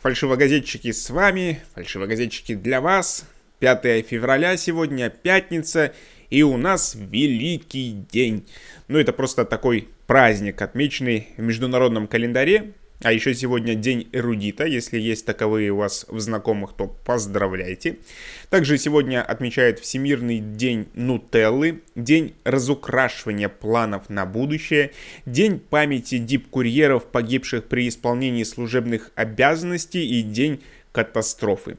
Фальшивогазетчики с вами, фальшивогазетчики для вас. 5 февраля сегодня, пятница, и у нас великий день. Ну, это просто такой праздник, отмеченный в международном календаре. А еще сегодня день эрудита. Если есть таковые у вас в знакомых, то поздравляйте. Также сегодня отмечают Всемирный день Нутеллы, день разукрашивания планов на будущее, день памяти дип-курьеров, погибших при исполнении служебных обязанностей и день катастрофы.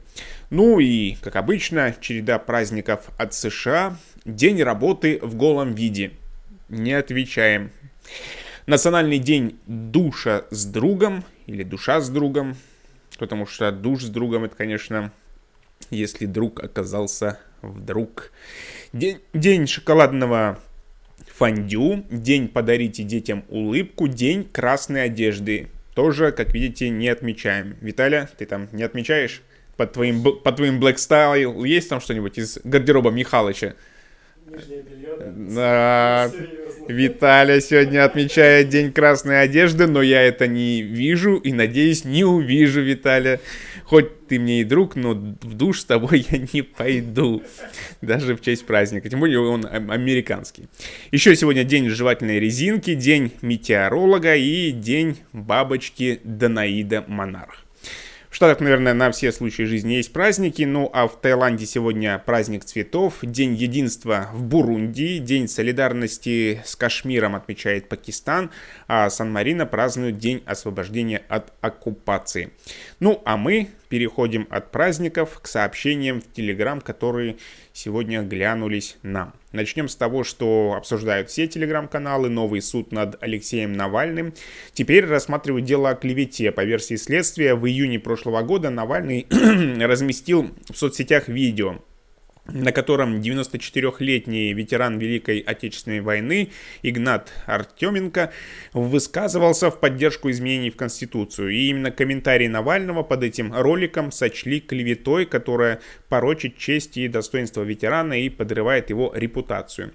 Ну и, как обычно, череда праздников от США, день работы в голом виде. Не отвечаем. Национальный день душа с другом или душа с другом, потому что душ с другом это, конечно, если друг оказался вдруг. День, день шоколадного фондю, день подарите детям улыбку, день красной одежды. Тоже, как видите, не отмечаем. Виталя, ты там не отмечаешь? Под твоим, под твоим Black Style есть там что-нибудь из гардероба Михалыча? Да, Виталя сегодня отмечает День красной одежды, но я это не вижу и, надеюсь, не увижу, Виталя. Хоть ты мне и друг, но в душ с тобой я не пойду. Даже в честь праздника. Тем более он американский. Еще сегодня день жевательной резинки, день метеоролога и день бабочки Данаида Монарх. В Штатах, наверное, на все случаи жизни есть праздники, ну а в Таиланде сегодня праздник цветов, День единства в Бурунди, День солидарности с Кашмиром отмечает Пакистан, а Сан-Марино празднует День освобождения от оккупации. Ну а мы переходим от праздников к сообщениям в Телеграм, которые сегодня глянулись нам. Начнем с того, что обсуждают все телеграм-каналы, новый суд над Алексеем Навальным. Теперь рассматривают дело о клевете. По версии следствия, в июне прошлого года Навальный разместил в соцсетях видео, на котором 94-летний ветеран Великой Отечественной войны Игнат Артеменко высказывался в поддержку изменений в Конституцию. И именно комментарии Навального под этим роликом сочли клеветой, которая порочит честь и достоинство ветерана и подрывает его репутацию.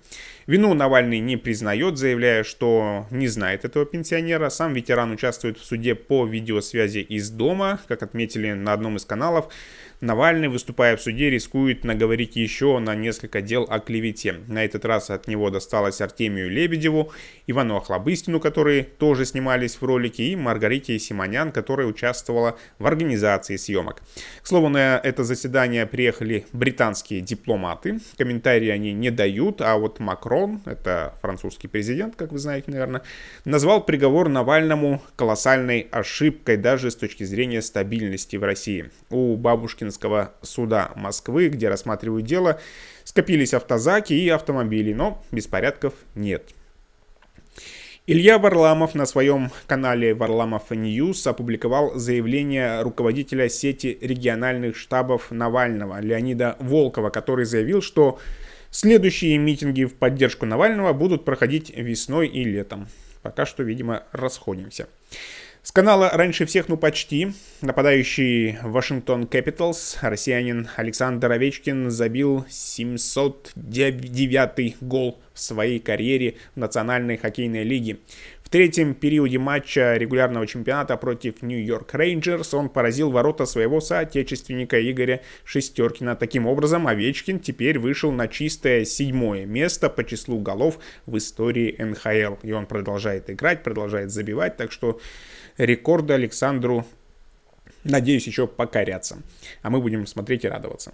Вину Навальный не признает, заявляя, что не знает этого пенсионера. Сам ветеран участвует в суде по видеосвязи из дома, как отметили на одном из каналов. Навальный, выступая в суде, рискует наговорить еще на несколько дел о клевете. На этот раз от него досталось Артемию Лебедеву, Ивану Охлобыстину, которые тоже снимались в ролике, и Маргарите Симонян, которая участвовала в организации съемок. К слову, на это заседание приехали британские дипломаты. Комментарии они не дают, а вот Макрон, это французский президент, как вы знаете, наверное, назвал приговор Навальному колоссальной ошибкой даже с точки зрения стабильности в России. У бабушкин Пушкинского суда Москвы, где рассматривают дело, скопились автозаки и автомобили, но беспорядков нет. Илья Варламов на своем канале Варламов News опубликовал заявление руководителя сети региональных штабов Навального Леонида Волкова, который заявил, что следующие митинги в поддержку Навального будут проходить весной и летом. Пока что, видимо, расходимся. С канала раньше всех, ну почти, нападающий Вашингтон Capitals, россиянин Александр Овечкин забил 709 гол в своей карьере в Национальной хоккейной лиге. Третьем периоде матча регулярного чемпионата против Нью-Йорк Рейнджерс он поразил ворота своего соотечественника Игоря Шестеркина. Таким образом, Овечкин теперь вышел на чистое седьмое место по числу голов в истории НХЛ. И он продолжает играть, продолжает забивать, так что рекорды Александру, надеюсь, еще покорятся. А мы будем смотреть и радоваться.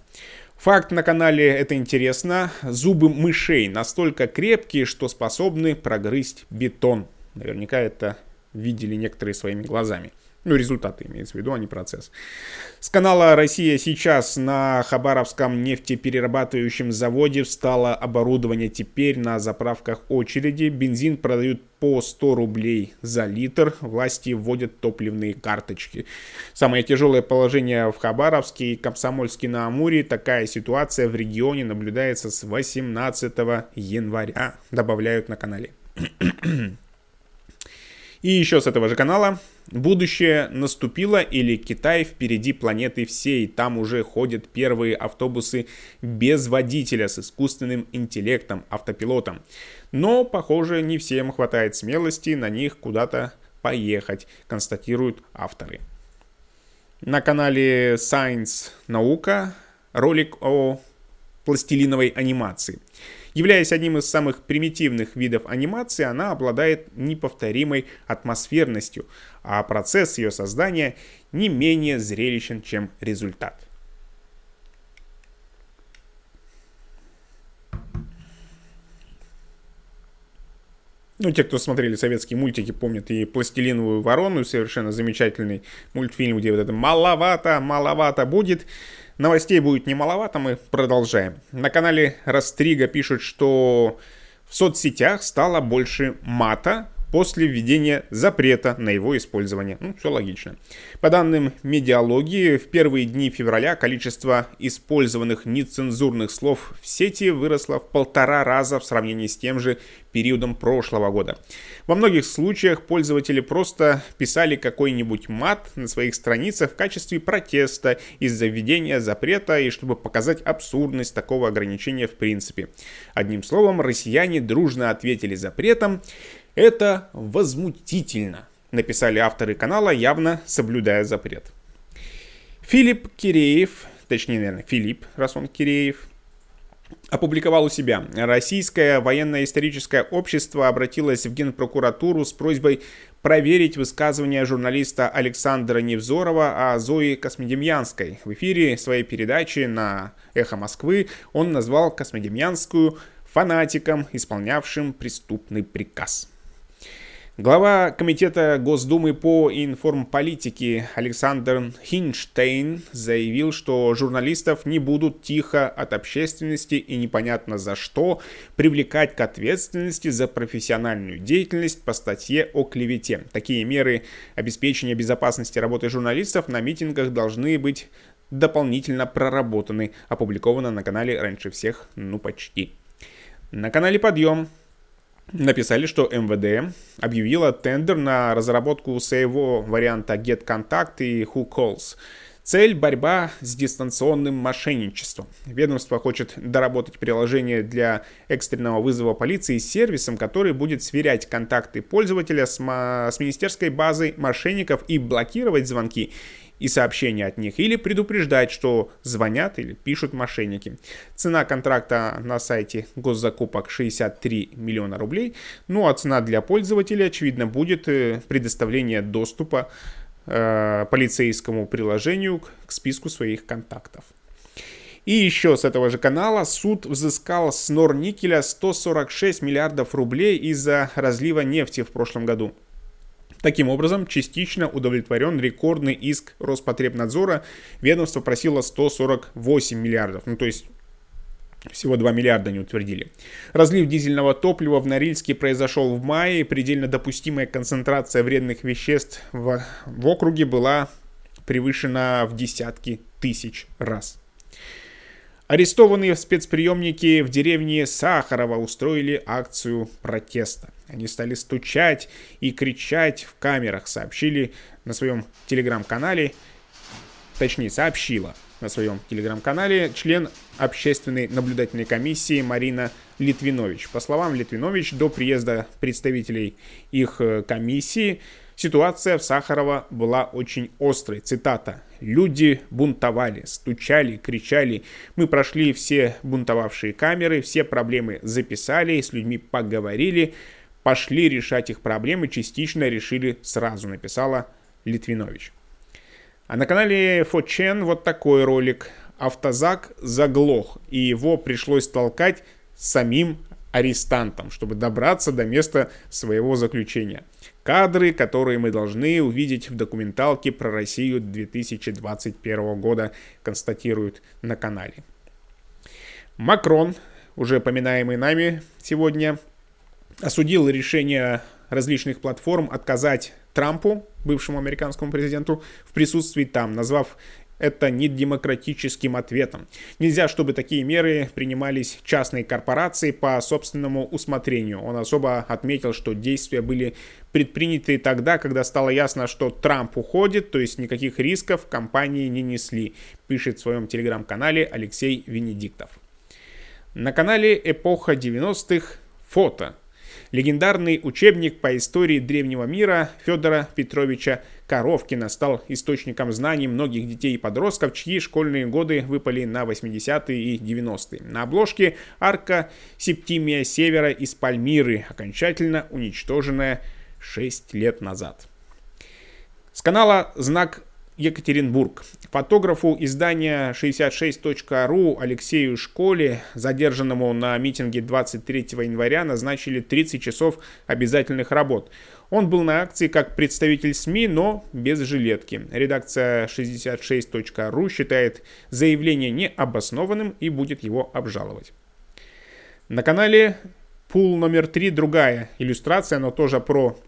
Факт на канале это интересно. Зубы мышей настолько крепкие, что способны прогрызть бетон. Наверняка это видели некоторые своими глазами. Ну, результаты имеется в виду, а не процесс. С канала «Россия сейчас» на Хабаровском нефтеперерабатывающем заводе встало оборудование. Теперь на заправках очереди. Бензин продают по 100 рублей за литр. Власти вводят топливные карточки. Самое тяжелое положение в Хабаровске и Комсомольске на Амуре. Такая ситуация в регионе наблюдается с 18 января. Добавляют на канале. И еще с этого же канала. Будущее наступило или Китай впереди планеты всей. Там уже ходят первые автобусы без водителя с искусственным интеллектом, автопилотом. Но, похоже, не всем хватает смелости на них куда-то поехать, констатируют авторы. На канале Science Наука ролик о пластилиновой анимации. Являясь одним из самых примитивных видов анимации, она обладает неповторимой атмосферностью, а процесс ее создания не менее зрелищен, чем результат. Ну, те, кто смотрели советские мультики, помнят и «Пластилиновую ворону», совершенно замечательный мультфильм, где вот это «маловато, маловато будет». Новостей будет не маловато, мы продолжаем. На канале Растрига пишут, что в соцсетях стало больше мата, после введения запрета на его использование. Ну, все логично. По данным медиалогии, в первые дни февраля количество использованных нецензурных слов в сети выросло в полтора раза в сравнении с тем же периодом прошлого года. Во многих случаях пользователи просто писали какой-нибудь мат на своих страницах в качестве протеста из-за введения запрета и чтобы показать абсурдность такого ограничения в принципе. Одним словом, россияне дружно ответили запретом, это возмутительно, написали авторы канала, явно соблюдая запрет. Филипп Киреев, точнее, наверное, Филипп, раз он Киреев, опубликовал у себя. Российское военно-историческое общество обратилось в Генпрокуратуру с просьбой проверить высказывания журналиста Александра Невзорова о Зое Космодемьянской. В эфире своей передачи на «Эхо Москвы» он назвал Космодемьянскую фанатиком, исполнявшим преступный приказ. Глава Комитета Госдумы по информполитике Александр Хинштейн заявил, что журналистов не будут тихо от общественности и непонятно за что привлекать к ответственности за профессиональную деятельность по статье о клевете. Такие меры обеспечения безопасности работы журналистов на митингах должны быть дополнительно проработаны. Опубликовано на канале раньше всех, ну почти. На канале Подъем написали, что МВД объявила тендер на разработку своего варианта GetContact и WhoCalls. Цель – борьба с дистанционным мошенничеством. Ведомство хочет доработать приложение для экстренного вызова полиции с сервисом, который будет сверять контакты пользователя с, с министерской базой мошенников и блокировать звонки и сообщения от них, или предупреждать, что звонят или пишут мошенники. Цена контракта на сайте госзакупок 63 миллиона рублей, ну а цена для пользователя, очевидно, будет э, предоставление доступа э, полицейскому приложению к, к списку своих контактов. И еще с этого же канала суд взыскал с Норникеля 146 миллиардов рублей из-за разлива нефти в прошлом году. Таким образом, частично удовлетворен рекордный иск Роспотребнадзора. Ведомство просило 148 миллиардов. Ну, то есть всего 2 миллиарда не утвердили. Разлив дизельного топлива в Норильске произошел в мае. Предельно допустимая концентрация вредных веществ в, в округе была превышена в десятки тысяч раз. Арестованные спецприемники в деревне Сахарова устроили акцию протеста. Они стали стучать и кричать в камерах, сообщили на своем телеграм-канале, точнее сообщила на своем телеграм-канале член общественной наблюдательной комиссии Марина Литвинович. По словам Литвинович, до приезда представителей их э, комиссии Ситуация в Сахарова была очень острой. Цитата. «Люди бунтовали, стучали, кричали. Мы прошли все бунтовавшие камеры, все проблемы записали, с людьми поговорили, пошли решать их проблемы, частично решили сразу», написала Литвинович. А на канале Фочен вот такой ролик. Автозак заглох, и его пришлось толкать самим арестантом, чтобы добраться до места своего заключения. Кадры, которые мы должны увидеть в документалке про Россию 2021 года, констатируют на канале. Макрон, уже поминаемый нами сегодня, осудил решение различных платформ отказать Трампу, бывшему американскому президенту, в присутствии там, назвав это недемократическим ответом. Нельзя, чтобы такие меры принимались частной корпорацией по собственному усмотрению. Он особо отметил, что действия были предприняты тогда, когда стало ясно, что Трамп уходит, то есть никаких рисков компании не несли, пишет в своем телеграм-канале Алексей Венедиктов. На канале «Эпоха 90-х» фото. Легендарный учебник по истории древнего мира Федора Петровича Коровкина стал источником знаний многих детей и подростков, чьи школьные годы выпали на 80-е и 90-е. На обложке арка Септимия Севера из Пальмиры, окончательно уничтоженная 6 лет назад. С канала «Знак Екатеринбург. Фотографу издания 66.ru Алексею Школе, задержанному на митинге 23 января, назначили 30 часов обязательных работ. Он был на акции как представитель СМИ, но без жилетки. Редакция 66.ru считает заявление необоснованным и будет его обжаловать. На канале Пул номер 3 другая иллюстрация, но тоже про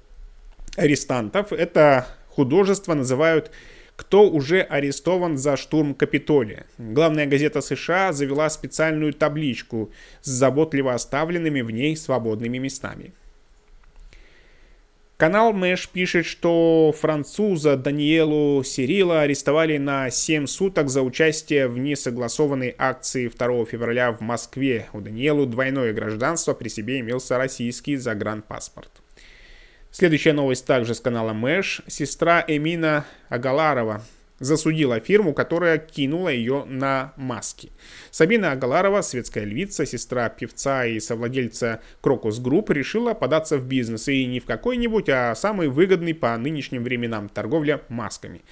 арестантов. Это художество называют кто уже арестован за штурм Капитолия. Главная газета США завела специальную табличку с заботливо оставленными в ней свободными местами. Канал Мэш пишет, что француза Даниэлу Сирила арестовали на 7 суток за участие в несогласованной акции 2 февраля в Москве. У Даниэлу двойное гражданство, при себе имелся российский загранпаспорт. Следующая новость также с канала Mash. Сестра Эмина Агаларова засудила фирму, которая кинула ее на маски. Сабина Агаларова, светская львица, сестра певца и совладельца Crocus Group, решила податься в бизнес. И не в какой-нибудь, а самый выгодный по нынешним временам торговля масками.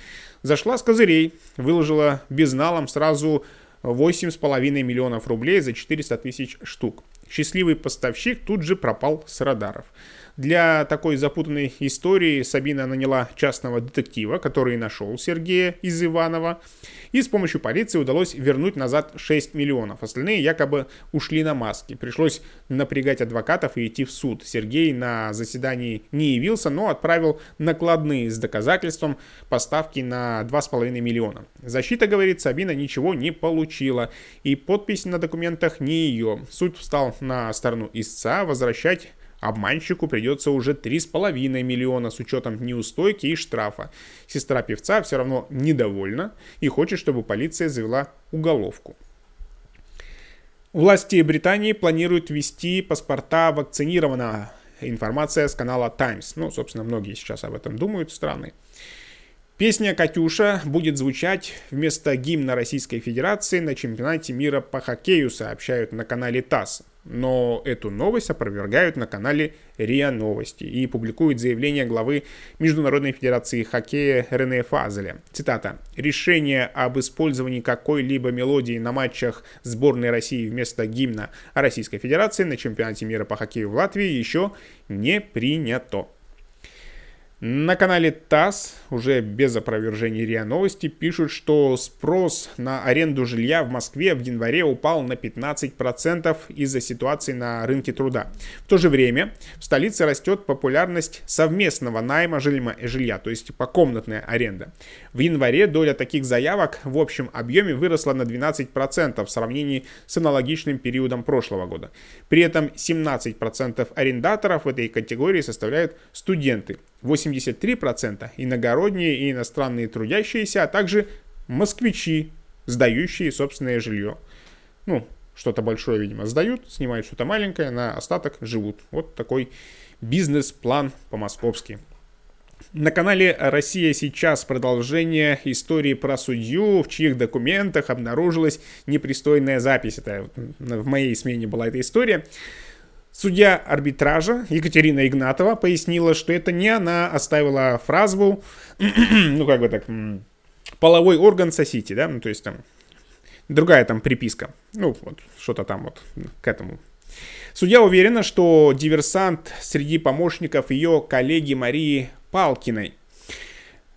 Зашла с козырей, выложила безналом сразу 8,5 миллионов рублей за 400 тысяч штук. Счастливый поставщик тут же пропал с радаров. Для такой запутанной истории Сабина наняла частного детектива, который нашел Сергея из Иванова, и с помощью полиции удалось вернуть назад 6 миллионов. Остальные якобы ушли на маски. Пришлось напрягать адвокатов и идти в суд. Сергей на заседании не явился, но отправил накладные с доказательством поставки на 2,5 миллиона. Защита, говорит, Сабина ничего не получила, и подпись на документах не ее. Суд встал на сторону истца возвращать Обманщику придется уже 3,5 миллиона с учетом неустойки и штрафа. Сестра певца все равно недовольна и хочет, чтобы полиция завела уголовку. Власти Британии планируют ввести паспорта вакцинированного. Информация с канала Times. Ну, собственно, многие сейчас об этом думают, страны. Песня «Катюша» будет звучать вместо гимна Российской Федерации на чемпионате мира по хоккею, сообщают на канале ТАСС. Но эту новость опровергают на канале РИА Новости и публикуют заявление главы Международной Федерации Хоккея Рене Фазеля. Цитата. «Решение об использовании какой-либо мелодии на матчах сборной России вместо гимна Российской Федерации на чемпионате мира по хоккею в Латвии еще не принято». На канале ТАСС, уже без опровержений РИА Новости, пишут, что спрос на аренду жилья в Москве в январе упал на 15% из-за ситуации на рынке труда. В то же время в столице растет популярность совместного найма жилья, то есть покомнатная аренда. В январе доля таких заявок в общем объеме выросла на 12% в сравнении с аналогичным периодом прошлого года. При этом 17% арендаторов в этой категории составляют студенты. 83% иногородние и иностранные трудящиеся, а также москвичи, сдающие собственное жилье. Ну, что-то большое, видимо, сдают, снимают что-то маленькое, на остаток живут. Вот такой бизнес-план по-московски. На канале «Россия сейчас» продолжение истории про судью, в чьих документах обнаружилась непристойная запись. Это в моей смене была эта история. Судья арбитража Екатерина Игнатова пояснила, что это не она оставила фразу, ну как бы так, половой орган сосите, да, ну то есть там другая там приписка, ну вот что-то там вот к этому. Судья уверена, что диверсант среди помощников ее коллеги Марии Палкиной,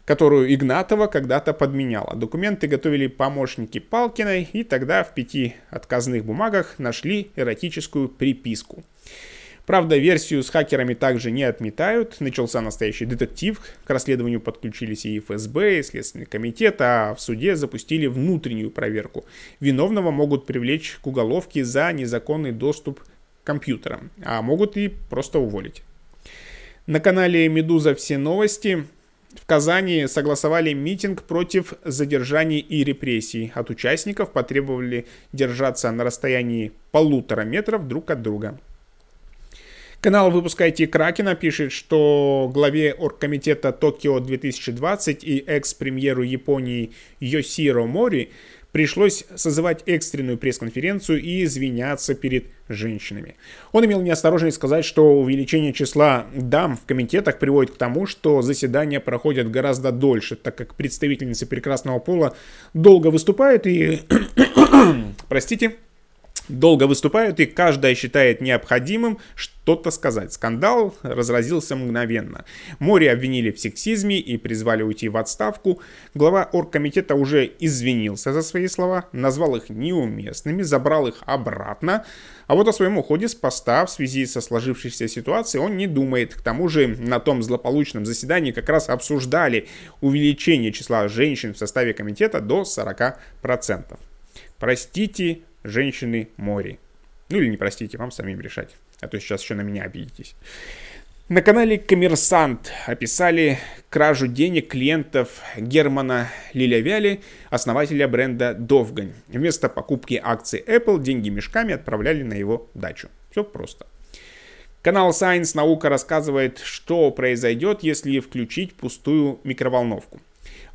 которую Игнатова когда-то подменяла. Документы готовили помощники Палкиной, и тогда в пяти отказных бумагах нашли эротическую приписку. Правда, версию с хакерами также не отметают. Начался настоящий детектив. К расследованию подключились и ФСБ, и Следственный комитет, а в суде запустили внутреннюю проверку. Виновного могут привлечь к уголовке за незаконный доступ к компьютерам, а могут и просто уволить. На канале «Медуза. Все новости» в Казани согласовали митинг против задержаний и репрессий. От участников потребовали держаться на расстоянии полутора метров друг от друга. Канал «Выпускайте Кракена» пишет, что главе оргкомитета Токио 2020 и экс-премьеру Японии Йосиро Мори пришлось созывать экстренную пресс-конференцию и извиняться перед женщинами. Он имел неосторожность сказать, что увеличение числа дам в комитетах приводит к тому, что заседания проходят гораздо дольше, так как представительницы прекрасного пола долго выступают и... Простите, долго выступают, и каждая считает необходимым что-то сказать. Скандал разразился мгновенно. Море обвинили в сексизме и призвали уйти в отставку. Глава оргкомитета уже извинился за свои слова, назвал их неуместными, забрал их обратно. А вот о своем уходе с поста в связи со сложившейся ситуацией он не думает. К тому же на том злополучном заседании как раз обсуждали увеличение числа женщин в составе комитета до 40%. Простите, женщины море. Ну или не простите, вам самим решать. А то сейчас еще на меня обидитесь. На канале Коммерсант описали кражу денег клиентов Германа Лилявяли, основателя бренда Довгань. Вместо покупки акций Apple деньги мешками отправляли на его дачу. Все просто. Канал Science Наука рассказывает, что произойдет, если включить пустую микроволновку.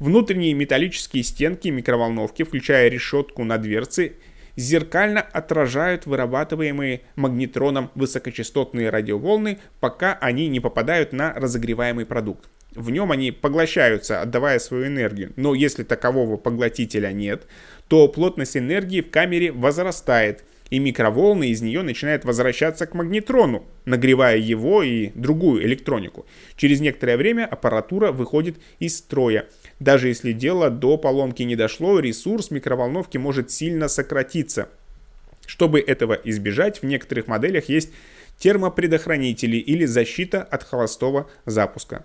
Внутренние металлические стенки микроволновки, включая решетку на дверце, зеркально отражают вырабатываемые магнитроном высокочастотные радиоволны, пока они не попадают на разогреваемый продукт. В нем они поглощаются, отдавая свою энергию. Но если такового поглотителя нет, то плотность энергии в камере возрастает, и микроволны из нее начинают возвращаться к магнитрону, нагревая его и другую электронику. Через некоторое время аппаратура выходит из строя, даже если дело до поломки не дошло, ресурс микроволновки может сильно сократиться. Чтобы этого избежать, в некоторых моделях есть термопредохранители или защита от холостого запуска.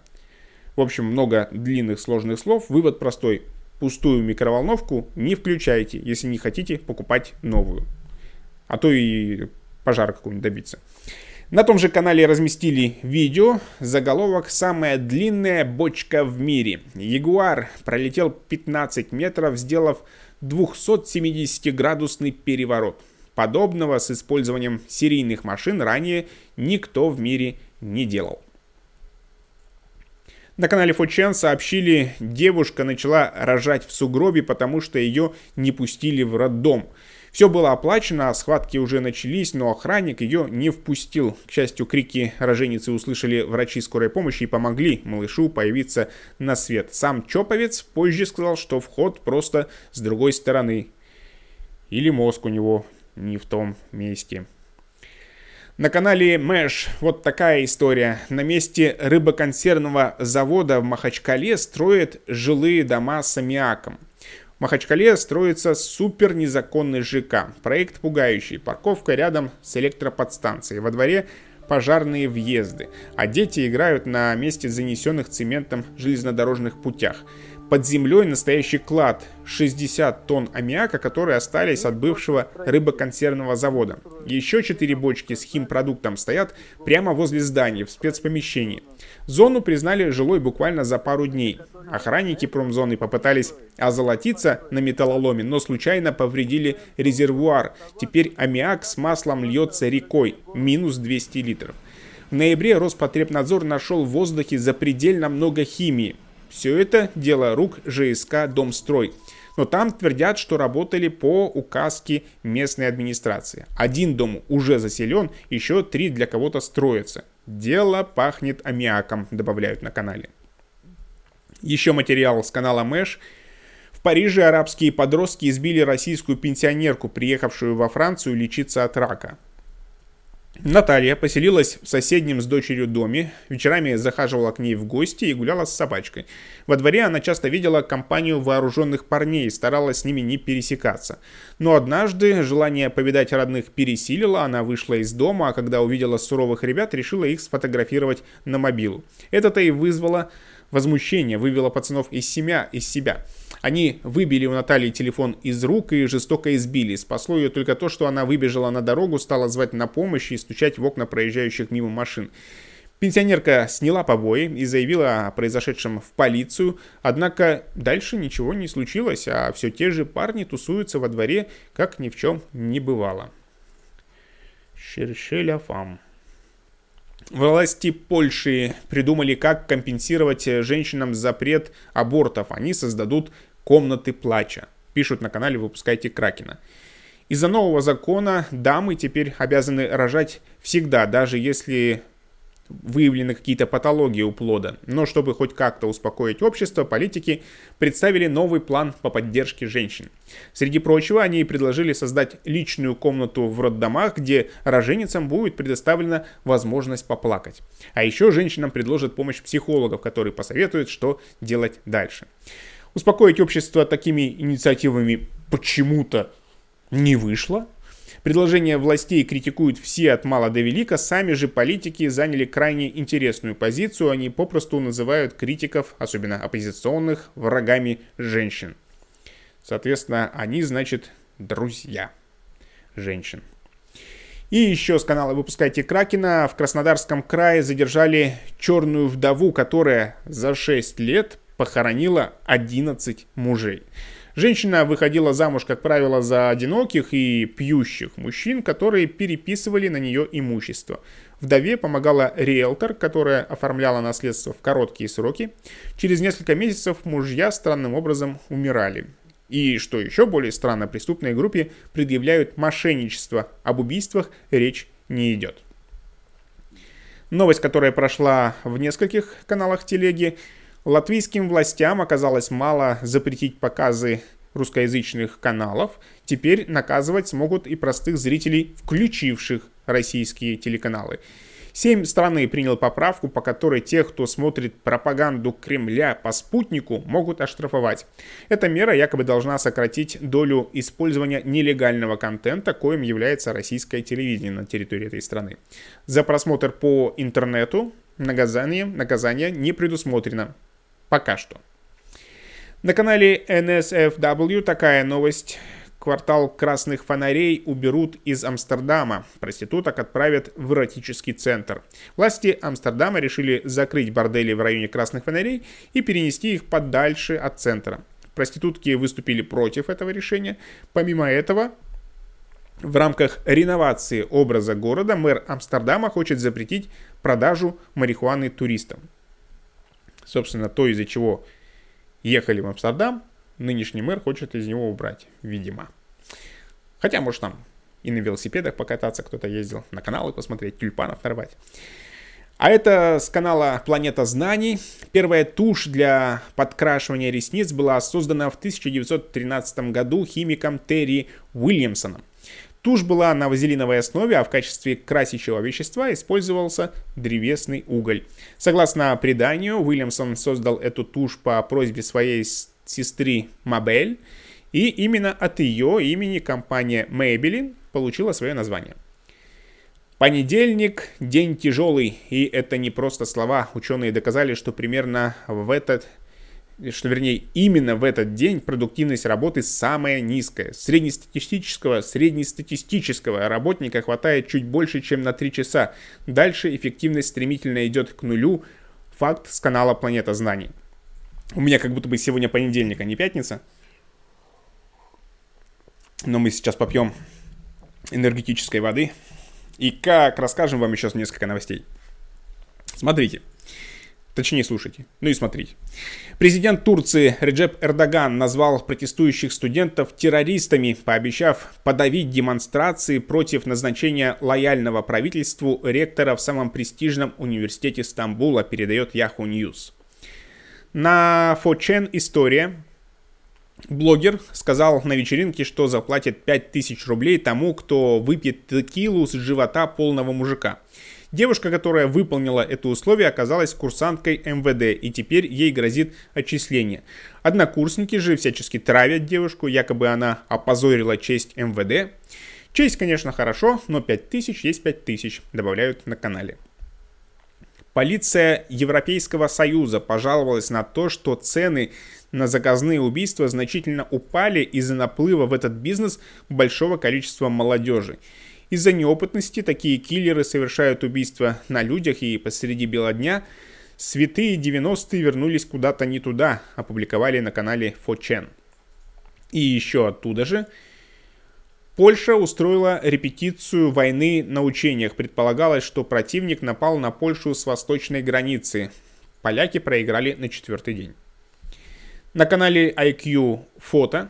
В общем, много длинных сложных слов. Вывод простой. Пустую микроволновку не включайте, если не хотите покупать новую. А то и пожар какой-нибудь добиться. На том же канале разместили видео, заголовок «Самая длинная бочка в мире». Ягуар пролетел 15 метров, сделав 270-градусный переворот. Подобного с использованием серийных машин ранее никто в мире не делал. На канале Фочен сообщили, девушка начала рожать в сугробе, потому что ее не пустили в роддом. Все было оплачено, а схватки уже начались, но охранник ее не впустил. К счастью, крики роженицы услышали врачи скорой помощи и помогли малышу появиться на свет. Сам Чоповец позже сказал, что вход просто с другой стороны. Или мозг у него не в том месте. На канале Мэш вот такая история. На месте рыбоконсервного завода в Махачкале строят жилые дома с аммиаком. Махачкале строится супер незаконный ЖК. Проект пугающий. Парковка рядом с электроподстанцией. Во дворе пожарные въезды, а дети играют на месте занесенных цементом железнодорожных путях. Под землей настоящий клад, 60 тонн аммиака, которые остались от бывшего рыбоконсервного завода. Еще 4 бочки с химпродуктом стоят прямо возле здания, в спецпомещении. Зону признали жилой буквально за пару дней. Охранники промзоны попытались озолотиться на металлоломе, но случайно повредили резервуар. Теперь аммиак с маслом льется рекой, минус 200 литров. В ноябре Роспотребнадзор нашел в воздухе запредельно много химии. Все это дело рук ЖСК «Домстрой». Но там твердят, что работали по указке местной администрации. Один дом уже заселен, еще три для кого-то строятся. Дело пахнет аммиаком, добавляют на канале. Еще материал с канала Мэш. В Париже арабские подростки избили российскую пенсионерку, приехавшую во Францию лечиться от рака. Наталья поселилась в соседнем с дочерью доме, вечерами захаживала к ней в гости и гуляла с собачкой. Во дворе она часто видела компанию вооруженных парней и старалась с ними не пересекаться. Но однажды желание повидать родных пересилило, она вышла из дома, а когда увидела суровых ребят, решила их сфотографировать на мобилу. Это-то и вызвало возмущение, вывело пацанов из семья, из себя. Они выбили у Натальи телефон из рук и жестоко избили. Спасло ее только то, что она выбежала на дорогу, стала звать на помощь и стучать в окна проезжающих мимо машин. Пенсионерка сняла побои и заявила о произошедшем в полицию, однако дальше ничего не случилось, а все те же парни тусуются во дворе, как ни в чем не бывало. Шершеля фам. Власти Польши придумали, как компенсировать женщинам запрет абортов. Они создадут комнаты плача. Пишут на канале «Выпускайте Кракена». Из-за нового закона дамы теперь обязаны рожать всегда, даже если выявлены какие-то патологии у плода. Но чтобы хоть как-то успокоить общество, политики представили новый план по поддержке женщин. Среди прочего, они предложили создать личную комнату в роддомах, где роженицам будет предоставлена возможность поплакать. А еще женщинам предложат помощь психологов, которые посоветуют, что делать дальше. Успокоить общество такими инициативами почему-то не вышло. Предложения властей критикуют все от мала до велика, сами же политики заняли крайне интересную позицию, они попросту называют критиков, особенно оппозиционных, врагами женщин. Соответственно, они, значит, друзья женщин. И еще с канала «Выпускайте Кракена» в Краснодарском крае задержали черную вдову, которая за 6 лет похоронила 11 мужей. Женщина выходила замуж, как правило, за одиноких и пьющих мужчин, которые переписывали на нее имущество. Вдове помогала риэлтор, которая оформляла наследство в короткие сроки. Через несколько месяцев мужья странным образом умирали. И, что еще более странно, преступной группе предъявляют мошенничество. Об убийствах речь не идет. Новость, которая прошла в нескольких каналах телеги, Латвийским властям оказалось мало запретить показы русскоязычных каналов. Теперь наказывать смогут и простых зрителей, включивших российские телеканалы. Сейм страны принял поправку, по которой тех, кто смотрит пропаганду Кремля по спутнику, могут оштрафовать. Эта мера якобы должна сократить долю использования нелегального контента, коим является российское телевидение на территории этой страны. За просмотр по интернету наказание, наказание не предусмотрено. Пока что. На канале NSFW такая новость. Квартал красных фонарей уберут из Амстердама. Проституток отправят в эротический центр. Власти Амстердама решили закрыть бордели в районе красных фонарей и перенести их подальше от центра. Проститутки выступили против этого решения. Помимо этого, в рамках реновации образа города мэр Амстердама хочет запретить продажу марихуаны туристам. Собственно, то, из-за чего ехали в Амстердам, нынешний мэр хочет из него убрать, видимо. Хотя, может, там и на велосипедах покататься кто-то ездил, на каналы посмотреть, тюльпанов нарвать. А это с канала «Планета знаний». Первая тушь для подкрашивания ресниц была создана в 1913 году химиком Терри Уильямсоном. Тушь была на вазелиновой основе, а в качестве красящего вещества использовался древесный уголь. Согласно преданию, Уильямсон создал эту тушь по просьбе своей сестры Мабель, и именно от ее имени компания Maybelline получила свое название. Понедельник – день тяжелый, и это не просто слова. Ученые доказали, что примерно в этот что вернее именно в этот день продуктивность работы самая низкая. Среднестатистического, среднестатистического работника хватает чуть больше, чем на 3 часа. Дальше эффективность стремительно идет к нулю. Факт с канала Планета Знаний. У меня как будто бы сегодня понедельник, а не пятница. Но мы сейчас попьем энергетической воды. И как расскажем вам еще несколько новостей. Смотрите. Точнее, слушайте. Ну и смотрите. Президент Турции Реджеп Эрдоган назвал протестующих студентов террористами, пообещав подавить демонстрации против назначения лояльного правительству ректора в самом престижном университете Стамбула, передает Yahoo News. На Фочен история. Блогер сказал на вечеринке, что заплатит 5000 рублей тому, кто выпьет текилу с живота полного мужика. Девушка, которая выполнила это условие, оказалась курсанткой МВД, и теперь ей грозит отчисление. Однокурсники же всячески травят девушку, якобы она опозорила честь МВД. Честь, конечно, хорошо, но 5000 есть 5000, добавляют на канале. Полиция Европейского Союза пожаловалась на то, что цены на заказные убийства значительно упали из-за наплыва в этот бизнес большого количества молодежи. Из-за неопытности такие киллеры совершают убийства на людях и посреди бела дня. Святые 90-е вернулись куда-то не туда, опубликовали на канале 4 И еще оттуда же. Польша устроила репетицию войны на учениях. Предполагалось, что противник напал на Польшу с восточной границы. Поляки проиграли на четвертый день. На канале IQ фото.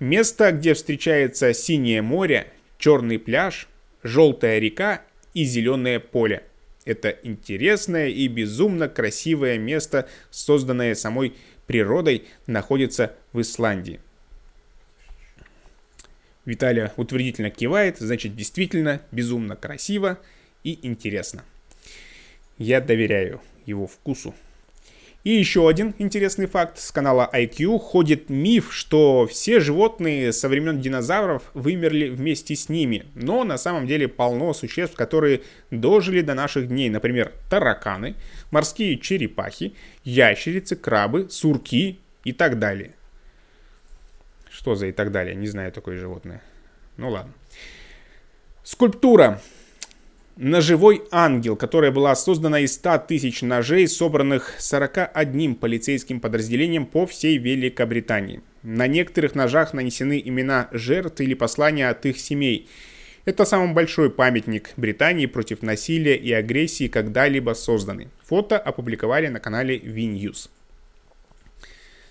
Место, где встречается синее море, черный пляж, желтая река и зеленое поле. Это интересное и безумно красивое место, созданное самой природой, находится в Исландии. Виталия утвердительно кивает, значит действительно безумно красиво и интересно. Я доверяю его вкусу. И еще один интересный факт. С канала IQ ходит миф, что все животные со времен динозавров вымерли вместе с ними. Но на самом деле полно существ, которые дожили до наших дней. Например, тараканы, морские черепахи, ящерицы, крабы, сурки и так далее. Что за и так далее? Не знаю такое животное. Ну ладно. Скульптура ножевой ангел, которая была создана из 100 тысяч ножей, собранных 41 полицейским подразделением по всей Великобритании. На некоторых ножах нанесены имена жертв или послания от их семей. Это самый большой памятник Британии против насилия и агрессии, когда-либо созданный. Фото опубликовали на канале V-News.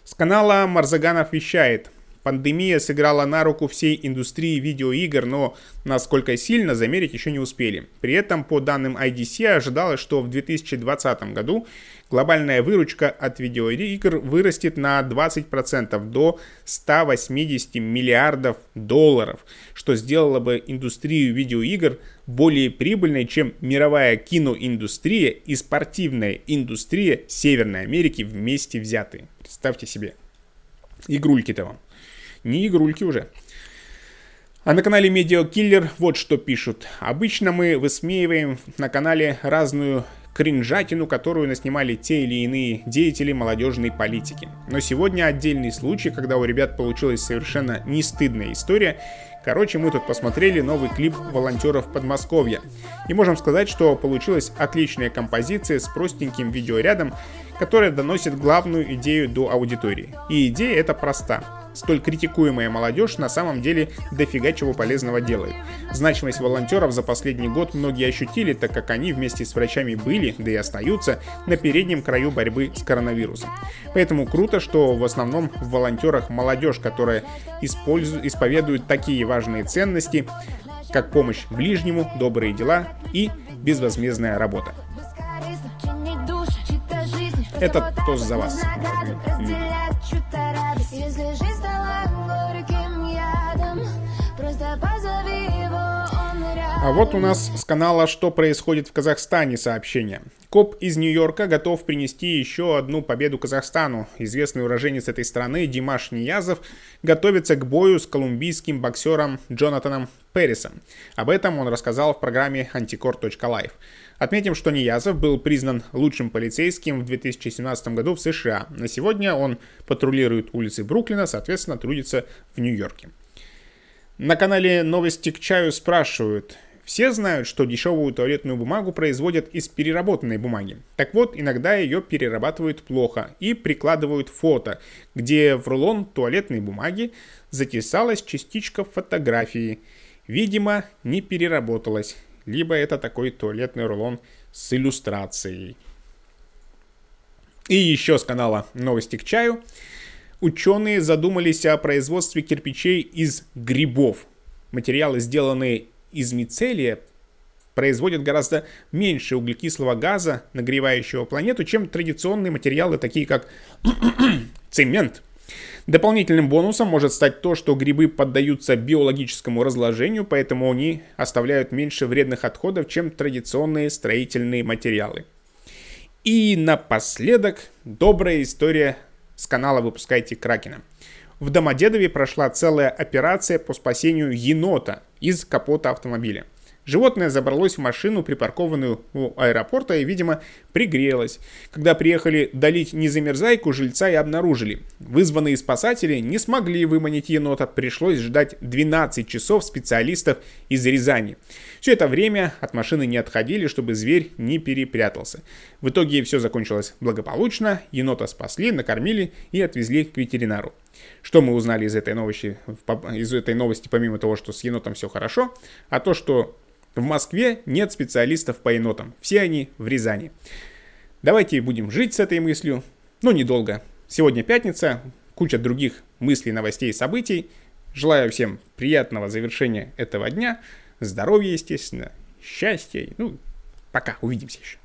С канала Марзаганов вещает – Пандемия сыграла на руку всей индустрии видеоигр, но насколько сильно замерить еще не успели. При этом, по данным IDC, ожидалось, что в 2020 году глобальная выручка от видеоигр вырастет на 20% до 180 миллиардов долларов, что сделало бы индустрию видеоигр более прибыльной, чем мировая киноиндустрия и спортивная индустрия Северной Америки вместе взятые. Представьте себе. Игрульки-то вам не игрульки уже. А на канале Media Killer вот что пишут. Обычно мы высмеиваем на канале разную кринжатину, которую наснимали те или иные деятели молодежной политики. Но сегодня отдельный случай, когда у ребят получилась совершенно не стыдная история. Короче, мы тут посмотрели новый клип волонтеров Подмосковья. И можем сказать, что получилась отличная композиция с простеньким видеорядом, которая доносит главную идею до аудитории. И идея эта проста столь критикуемая молодежь на самом деле дофига чего полезного делает. Значимость волонтеров за последний год многие ощутили, так как они вместе с врачами были, да и остаются, на переднем краю борьбы с коронавирусом. Поэтому круто, что в основном в волонтерах молодежь, которая использует, исповедует такие важные ценности, как помощь ближнему, добрые дела и безвозмездная работа. Это тост за вас, люди. А вот у нас с канала «Что происходит в Казахстане» сообщение. Коп из Нью-Йорка готов принести еще одну победу Казахстану. Известный уроженец этой страны Димаш Ниязов готовится к бою с колумбийским боксером Джонатаном Перрисом. Об этом он рассказал в программе anticor.life. Отметим, что Ниязов был признан лучшим полицейским в 2017 году в США. На сегодня он патрулирует улицы Бруклина, соответственно, трудится в Нью-Йорке. На канале «Новости к чаю» спрашивают, все знают, что дешевую туалетную бумагу производят из переработанной бумаги. Так вот, иногда ее перерабатывают плохо и прикладывают фото, где в рулон туалетной бумаги затесалась частичка фотографии. Видимо, не переработалась. Либо это такой туалетный рулон с иллюстрацией. И еще с канала «Новости к чаю» ученые задумались о производстве кирпичей из грибов. Материалы, сделанные из мицелия производят гораздо меньше углекислого газа, нагревающего планету, чем традиционные материалы, такие как цемент. Дополнительным бонусом может стать то, что грибы поддаются биологическому разложению, поэтому они оставляют меньше вредных отходов, чем традиционные строительные материалы. И напоследок добрая история с канала «Выпускайте Кракена». В Домодедове прошла целая операция по спасению енота из капота автомобиля. Животное забралось в машину, припаркованную у аэропорта, и, видимо, пригрелось. Когда приехали долить незамерзайку, жильца и обнаружили. Вызванные спасатели не смогли выманить енота, пришлось ждать 12 часов специалистов из Рязани. Все это время от машины не отходили, чтобы зверь не перепрятался. В итоге все закончилось благополучно, енота спасли, накормили и отвезли к ветеринару. Что мы узнали из этой новости, из этой новости, помимо того, что с енотом все хорошо, а то, что в Москве нет специалистов по енотам. Все они в Рязани. Давайте будем жить с этой мыслью, но недолго. Сегодня пятница, куча других мыслей, новостей, событий. Желаю всем приятного завершения этого дня, здоровья, естественно, счастья. Ну, пока, увидимся еще.